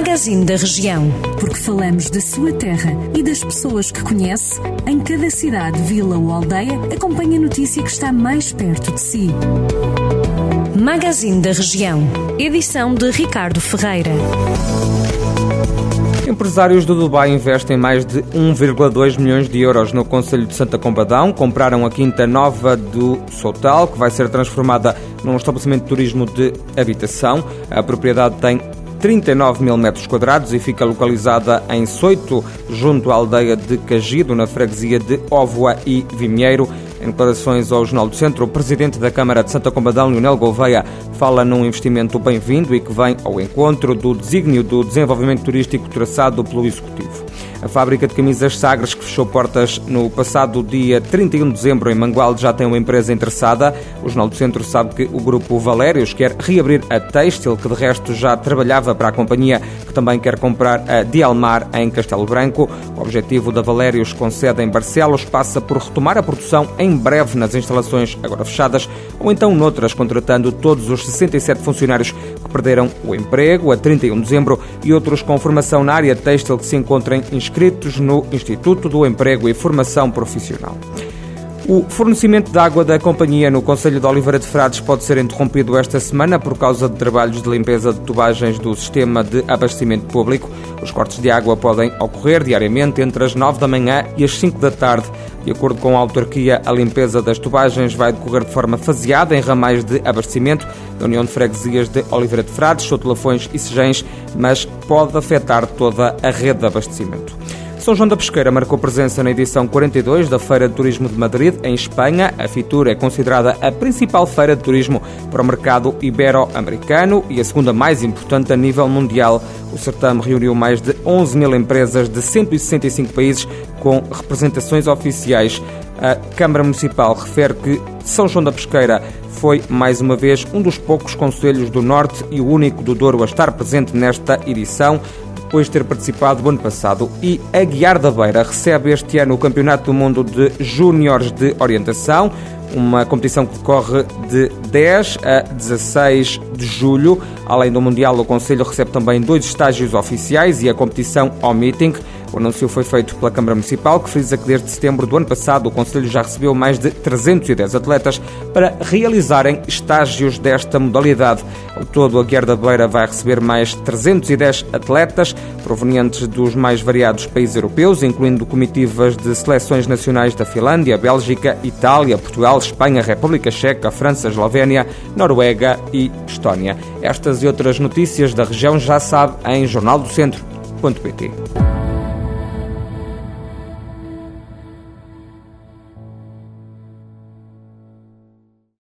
Magazine da Região. Porque falamos da sua terra e das pessoas que conhece, em cada cidade, vila ou aldeia, acompanhe a notícia que está mais perto de si. Magazine da Região. Edição de Ricardo Ferreira. Empresários do Dubai investem mais de 1,2 milhões de euros no Conselho de Santa Combadão. Compraram a Quinta Nova do Sotal, que vai ser transformada num estabelecimento de turismo de habitação. A propriedade tem 39 mil metros quadrados e fica localizada em Soito, junto à aldeia de Cagido, na freguesia de Óvoa e Vimieiro. Em declarações ao Jornal do Centro, o presidente da Câmara de Santa Combadão, Leonel Gouveia, fala num investimento bem-vindo e que vem ao encontro do desígnio do desenvolvimento turístico traçado pelo Executivo. A fábrica de camisas Sagres, que fechou portas no passado dia 31 de dezembro em Mangualde, já tem uma empresa interessada. O Jornal do Centro sabe que o grupo Valérios quer reabrir a Têxtil, que de resto já trabalhava para a companhia, que também quer comprar a Dialmar em Castelo Branco. O objetivo da Valérios, com sede em Barcelos, passa por retomar a produção em breve nas instalações agora fechadas ou então noutras, contratando todos os 67 funcionários que perderam o emprego a 31 de dezembro e outros com formação na área têxtil que se encontrem inscritos no Instituto do Emprego e Formação Profissional. O fornecimento de água da companhia no Conselho de Oliveira de Frades pode ser interrompido esta semana por causa de trabalhos de limpeza de tubagens do sistema de abastecimento público. Os cortes de água podem ocorrer diariamente entre as 9 da manhã e as 5 da tarde. De acordo com a autarquia, a limpeza das tubagens vai decorrer de forma faseada em ramais de abastecimento da União de Freguesias de Oliveira de Frades, Sotelafões e Sejães, mas pode afetar toda a rede de abastecimento. São João da Pesqueira marcou presença na edição 42 da Feira de Turismo de Madrid, em Espanha. A Fitur é considerada a principal feira de turismo para o mercado ibero-americano e a segunda mais importante a nível mundial. O certame reuniu mais de 11 mil empresas de 165 países com representações oficiais. A Câmara Municipal refere que São João da Pesqueira foi, mais uma vez, um dos poucos conselhos do Norte e o único do Douro a estar presente nesta edição depois de ter participado no ano passado. E a Guiar da Beira recebe este ano o Campeonato do Mundo de Júniores de Orientação, uma competição que decorre de 10 a 16 de julho. Além do Mundial, o Conselho recebe também dois estágios oficiais e a competição ao meeting. O anúncio foi feito pela Câmara Municipal, que frisa que desde setembro do ano passado o Conselho já recebeu mais de 310 atletas para realizarem estágios desta modalidade. Ao todo, a Guerra da Beira vai receber mais 310 atletas provenientes dos mais variados países europeus, incluindo comitivas de seleções nacionais da Finlândia, Bélgica, Itália, Portugal, Espanha, República Checa, França, Eslovénia, Noruega e Estónia. Estas e outras notícias da região já sabe em jornaldocentro.pt.